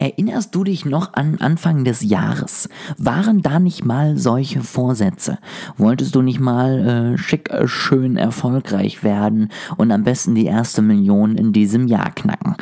Erinnerst du dich noch an Anfang des Jahres? Waren da nicht mal solche Vorsätze? Wolltest du nicht mal äh, schick, äh, schön erfolgreich werden und am besten die erste Million in diesem Jahr knacken?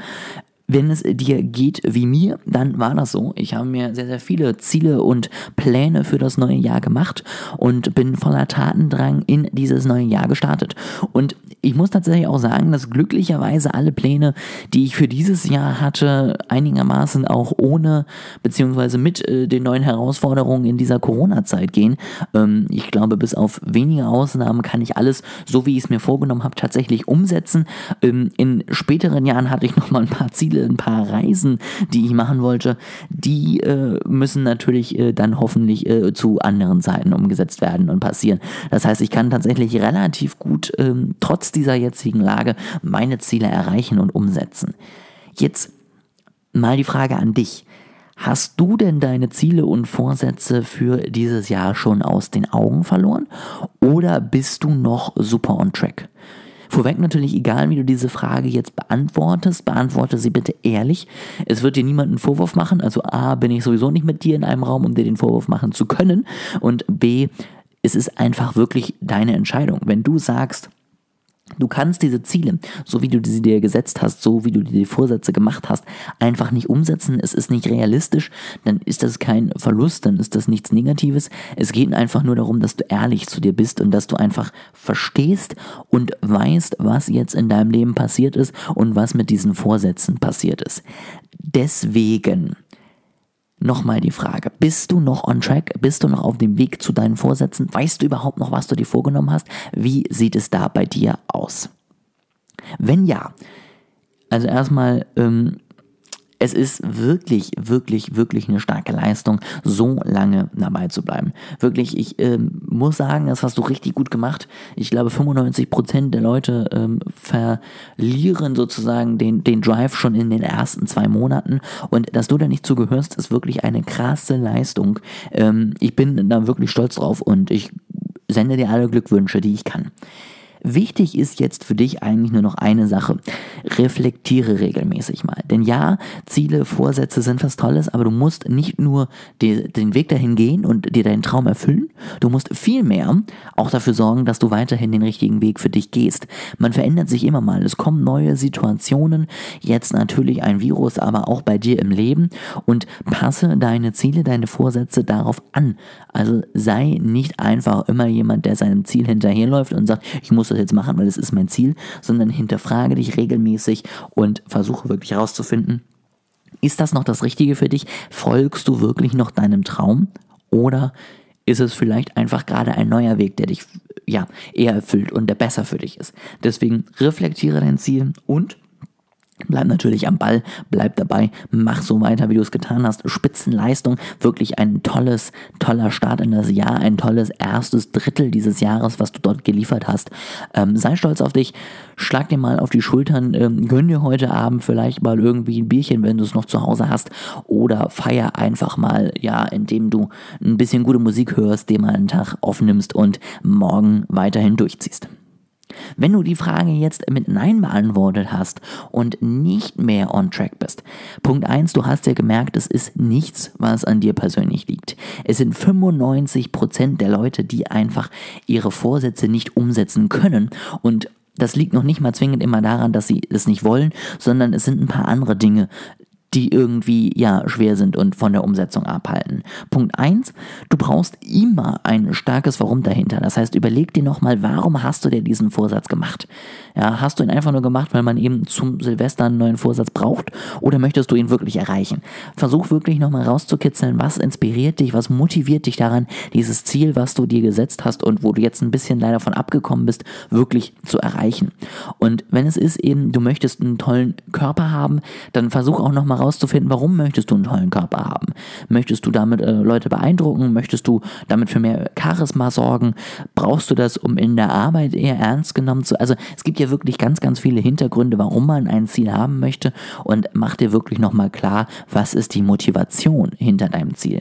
Wenn es dir geht wie mir, dann war das so. Ich habe mir sehr, sehr viele Ziele und Pläne für das neue Jahr gemacht und bin voller Tatendrang in dieses neue Jahr gestartet. Und ich muss tatsächlich auch sagen, dass glücklicherweise alle Pläne, die ich für dieses Jahr hatte, einigermaßen auch ohne beziehungsweise mit äh, den neuen Herausforderungen in dieser Corona-Zeit gehen. Ähm, ich glaube, bis auf wenige Ausnahmen kann ich alles, so wie ich es mir vorgenommen habe, tatsächlich umsetzen. Ähm, in späteren Jahren hatte ich noch mal ein paar Ziele ein paar Reisen, die ich machen wollte, die äh, müssen natürlich äh, dann hoffentlich äh, zu anderen Zeiten umgesetzt werden und passieren. Das heißt, ich kann tatsächlich relativ gut, ähm, trotz dieser jetzigen Lage, meine Ziele erreichen und umsetzen. Jetzt mal die Frage an dich. Hast du denn deine Ziele und Vorsätze für dieses Jahr schon aus den Augen verloren? Oder bist du noch super on track? Vorweg natürlich, egal wie du diese Frage jetzt beantwortest, beantworte sie bitte ehrlich. Es wird dir niemand einen Vorwurf machen. Also A, bin ich sowieso nicht mit dir in einem Raum, um dir den Vorwurf machen zu können. Und B, es ist einfach wirklich deine Entscheidung. Wenn du sagst, Du kannst diese Ziele, so wie du sie dir gesetzt hast, so wie du dir die Vorsätze gemacht hast, einfach nicht umsetzen. Es ist nicht realistisch, dann ist das kein Verlust, dann ist das nichts Negatives. Es geht einfach nur darum, dass du ehrlich zu dir bist und dass du einfach verstehst und weißt, was jetzt in deinem Leben passiert ist und was mit diesen Vorsätzen passiert ist. Deswegen Nochmal die Frage, bist du noch on track? Bist du noch auf dem Weg zu deinen Vorsätzen? Weißt du überhaupt noch, was du dir vorgenommen hast? Wie sieht es da bei dir aus? Wenn ja, also erstmal ähm, es ist wirklich, wirklich, wirklich eine starke Leistung, so lange dabei zu bleiben. Wirklich, ich ähm, muss sagen, das hast du richtig gut gemacht. Ich glaube, 95% der Leute ähm, verlieren sozusagen den, den Drive schon in den ersten zwei Monaten. Und dass du da nicht zugehörst, ist wirklich eine krasse Leistung. Ähm, ich bin da wirklich stolz drauf und ich sende dir alle Glückwünsche, die ich kann. Wichtig ist jetzt für dich eigentlich nur noch eine Sache. Reflektiere regelmäßig mal. Denn ja, Ziele, Vorsätze sind was Tolles, aber du musst nicht nur die, den Weg dahin gehen und dir deinen Traum erfüllen, du musst vielmehr auch dafür sorgen, dass du weiterhin den richtigen Weg für dich gehst. Man verändert sich immer mal. Es kommen neue Situationen, jetzt natürlich ein Virus, aber auch bei dir im Leben und passe deine Ziele, deine Vorsätze darauf an. Also sei nicht einfach immer jemand, der seinem Ziel hinterherläuft und sagt, ich muss jetzt machen, weil es ist mein Ziel, sondern hinterfrage dich regelmäßig und versuche wirklich herauszufinden, ist das noch das Richtige für dich? Folgst du wirklich noch deinem Traum? Oder ist es vielleicht einfach gerade ein neuer Weg, der dich ja eher erfüllt und der besser für dich ist? Deswegen reflektiere dein Ziel und Bleib natürlich am Ball, bleib dabei, mach so weiter, wie du es getan hast. Spitzenleistung, wirklich ein tolles, toller Start in das Jahr, ein tolles erstes Drittel dieses Jahres, was du dort geliefert hast. Ähm, sei stolz auf dich, schlag dir mal auf die Schultern, ähm, gönn dir heute Abend vielleicht mal irgendwie ein Bierchen, wenn du es noch zu Hause hast, oder feier einfach mal, ja, indem du ein bisschen gute Musik hörst, dir mal einen Tag aufnimmst und morgen weiterhin durchziehst. Wenn du die Frage jetzt mit Nein beantwortet hast und nicht mehr on track bist, Punkt 1, du hast ja gemerkt, es ist nichts, was an dir persönlich liegt. Es sind 95% der Leute, die einfach ihre Vorsätze nicht umsetzen können und das liegt noch nicht mal zwingend immer daran, dass sie es nicht wollen, sondern es sind ein paar andere Dinge, die irgendwie ja schwer sind und von der Umsetzung abhalten. Punkt 1, du brauchst immer ein starkes Warum dahinter. Das heißt, überleg dir nochmal, warum hast du dir diesen Vorsatz gemacht? Ja, hast du ihn einfach nur gemacht, weil man eben zum Silvester einen neuen Vorsatz braucht oder möchtest du ihn wirklich erreichen? Versuch wirklich nochmal rauszukitzeln, was inspiriert dich, was motiviert dich daran, dieses Ziel, was du dir gesetzt hast und wo du jetzt ein bisschen leider von abgekommen bist, wirklich zu erreichen. Und wenn es ist eben, du möchtest einen tollen Körper haben, dann versuch auch nochmal rauszufinden, warum möchtest du einen tollen Körper haben? Möchtest du damit äh, Leute beeindrucken? Möchtest du damit für mehr Charisma sorgen? Brauchst du das, um in der Arbeit eher ernst genommen zu? Also es gibt ja wirklich ganz, ganz viele Hintergründe, warum man ein Ziel haben möchte und mach dir wirklich nochmal klar, was ist die Motivation hinter deinem Ziel.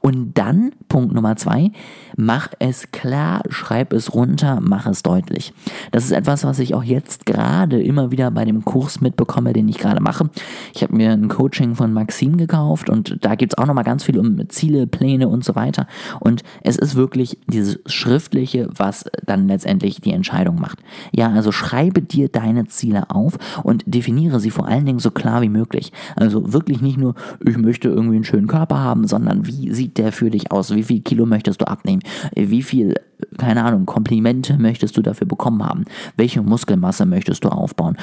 Und dann, Punkt Nummer zwei, mach es klar, schreib es runter, mach es deutlich. Das ist etwas, was ich auch jetzt gerade immer wieder bei dem Kurs mitbekomme, den ich gerade mache. Ich habe mir ein Coaching von Maxim gekauft und da geht es auch nochmal ganz viel um Ziele, Pläne und so weiter. Und es ist wirklich dieses Schriftliche, was dann letztendlich die Entscheidung macht. Ja, also schreibe dir deine Ziele auf und definiere sie vor allen Dingen so klar wie möglich. Also wirklich nicht nur, ich möchte irgendwie einen schönen Körper haben, sondern wie sieht der für dich aus? Wie viel Kilo möchtest du abnehmen? Wie viel, keine Ahnung, Komplimente möchtest du dafür bekommen haben? Welche Muskelmasse möchtest du aufbauen?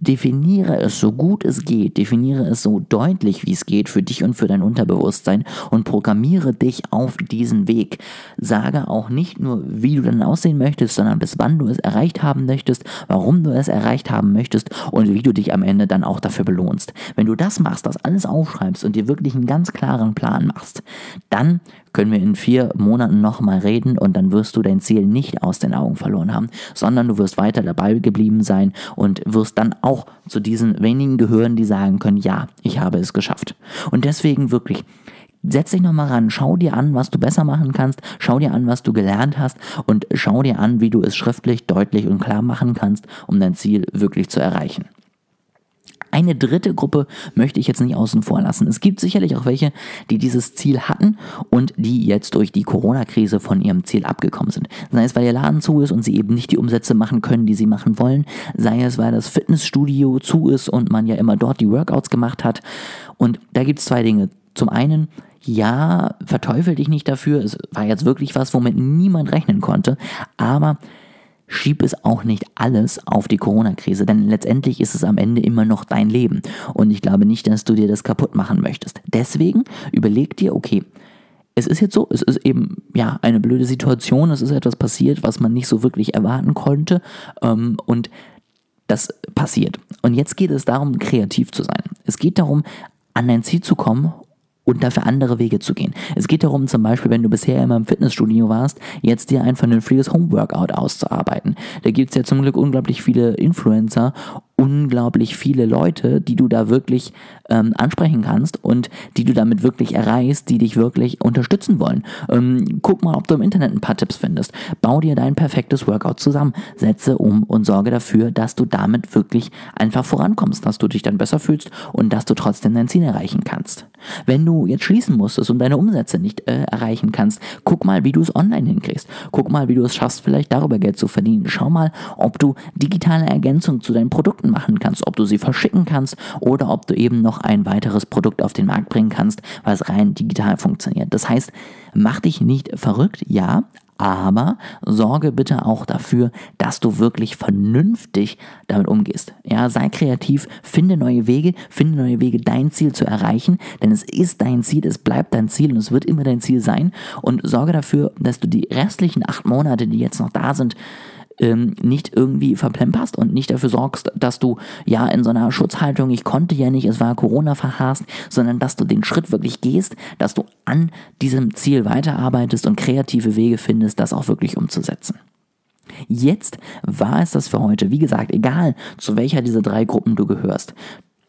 Definiere es so gut es geht, definiere es so deutlich wie es geht für dich und für dein Unterbewusstsein und programmiere dich auf diesen Weg. Sage auch nicht nur, wie du dann aussehen möchtest, sondern bis wann du es erreicht haben möchtest, warum du es erreicht haben möchtest und wie du dich am Ende dann auch dafür belohnst. Wenn du das machst, das alles aufschreibst und dir wirklich einen ganz klaren Plan machst, dann können wir in vier Monaten nochmal reden und dann wirst du dein Ziel nicht aus den Augen verloren haben, sondern du wirst weiter dabei geblieben sein und wirst dann auch zu diesen wenigen gehören, die sagen können, ja, ich habe es geschafft. Und deswegen wirklich, Setz dich nochmal ran, schau dir an, was du besser machen kannst, schau dir an, was du gelernt hast und schau dir an, wie du es schriftlich, deutlich und klar machen kannst, um dein Ziel wirklich zu erreichen. Eine dritte Gruppe möchte ich jetzt nicht außen vor lassen. Es gibt sicherlich auch welche, die dieses Ziel hatten und die jetzt durch die Corona-Krise von ihrem Ziel abgekommen sind. Sei es, weil ihr Laden zu ist und sie eben nicht die Umsätze machen können, die sie machen wollen. Sei es, weil das Fitnessstudio zu ist und man ja immer dort die Workouts gemacht hat. Und da gibt es zwei Dinge. Zum einen, ja, verteufel dich nicht dafür. Es war jetzt wirklich was, womit niemand rechnen konnte. Aber schieb es auch nicht alles auf die Corona-Krise, denn letztendlich ist es am Ende immer noch dein Leben. Und ich glaube nicht, dass du dir das kaputt machen möchtest. Deswegen überleg dir, okay, es ist jetzt so, es ist eben ja eine blöde Situation, es ist etwas passiert, was man nicht so wirklich erwarten konnte. Ähm, und das passiert. Und jetzt geht es darum, kreativ zu sein. Es geht darum, an dein Ziel zu kommen und dafür andere Wege zu gehen. Es geht darum, zum Beispiel, wenn du bisher immer im Fitnessstudio warst, jetzt dir ein vernünftiges Homeworkout auszuarbeiten. Da gibt es ja zum Glück unglaublich viele Influencer unglaublich viele Leute, die du da wirklich ähm, ansprechen kannst und die du damit wirklich erreichst, die dich wirklich unterstützen wollen. Ähm, guck mal, ob du im Internet ein paar Tipps findest. Bau dir dein perfektes Workout zusammen, setze um und sorge dafür, dass du damit wirklich einfach vorankommst, dass du dich dann besser fühlst und dass du trotzdem dein Ziel erreichen kannst. Wenn du jetzt schließen musstest und deine Umsätze nicht äh, erreichen kannst, guck mal, wie du es online hinkriegst. Guck mal, wie du es schaffst, vielleicht darüber Geld zu verdienen. Schau mal, ob du digitale Ergänzung zu deinen Produkten machen kannst, ob du sie verschicken kannst oder ob du eben noch ein weiteres Produkt auf den Markt bringen kannst, was rein digital funktioniert. Das heißt, mach dich nicht verrückt, ja, aber sorge bitte auch dafür, dass du wirklich vernünftig damit umgehst. Ja, sei kreativ, finde neue Wege, finde neue Wege, dein Ziel zu erreichen, denn es ist dein Ziel, es bleibt dein Ziel und es wird immer dein Ziel sein und sorge dafür, dass du die restlichen acht Monate, die jetzt noch da sind, ähm, nicht irgendwie verplemperst und nicht dafür sorgst, dass du ja in so einer Schutzhaltung, ich konnte ja nicht, es war Corona verharrst, sondern dass du den Schritt wirklich gehst, dass du an diesem Ziel weiterarbeitest und kreative Wege findest, das auch wirklich umzusetzen. Jetzt war es das für heute. Wie gesagt, egal zu welcher dieser drei Gruppen du gehörst.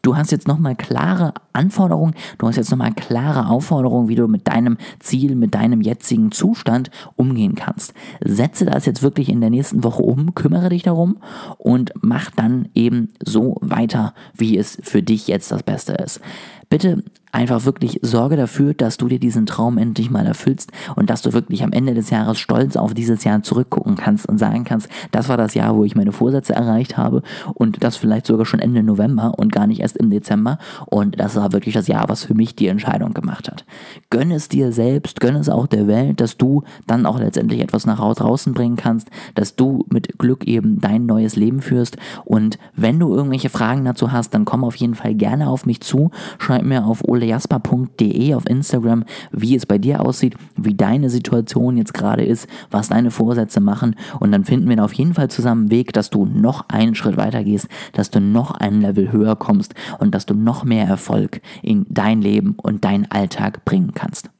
Du hast jetzt nochmal klare Anforderungen, du hast jetzt nochmal klare Aufforderungen, wie du mit deinem Ziel, mit deinem jetzigen Zustand umgehen kannst. Setze das jetzt wirklich in der nächsten Woche um, kümmere dich darum und mach dann eben so weiter, wie es für dich jetzt das Beste ist. Bitte einfach wirklich sorge dafür, dass du dir diesen Traum endlich mal erfüllst und dass du wirklich am Ende des Jahres stolz auf dieses Jahr zurückgucken kannst und sagen kannst, das war das Jahr, wo ich meine Vorsätze erreicht habe und das vielleicht sogar schon Ende November und gar nicht erst im Dezember. Und das war wirklich das Jahr, was für mich die Entscheidung gemacht hat. Gönn es dir selbst, gönn es auch der Welt, dass du dann auch letztendlich etwas nach draußen bringen kannst, dass du mit Glück eben dein neues Leben führst. Und wenn du irgendwelche Fragen dazu hast, dann komm auf jeden Fall gerne auf mich zu, schreib mir auf olejasper.de auf Instagram, wie es bei dir aussieht, wie deine Situation jetzt gerade ist, was deine Vorsätze machen und dann finden wir auf jeden Fall zusammen einen Weg, dass du noch einen Schritt weiter gehst, dass du noch ein Level höher kommst und dass du noch mehr Erfolg in dein Leben und deinen Alltag bringen kannst.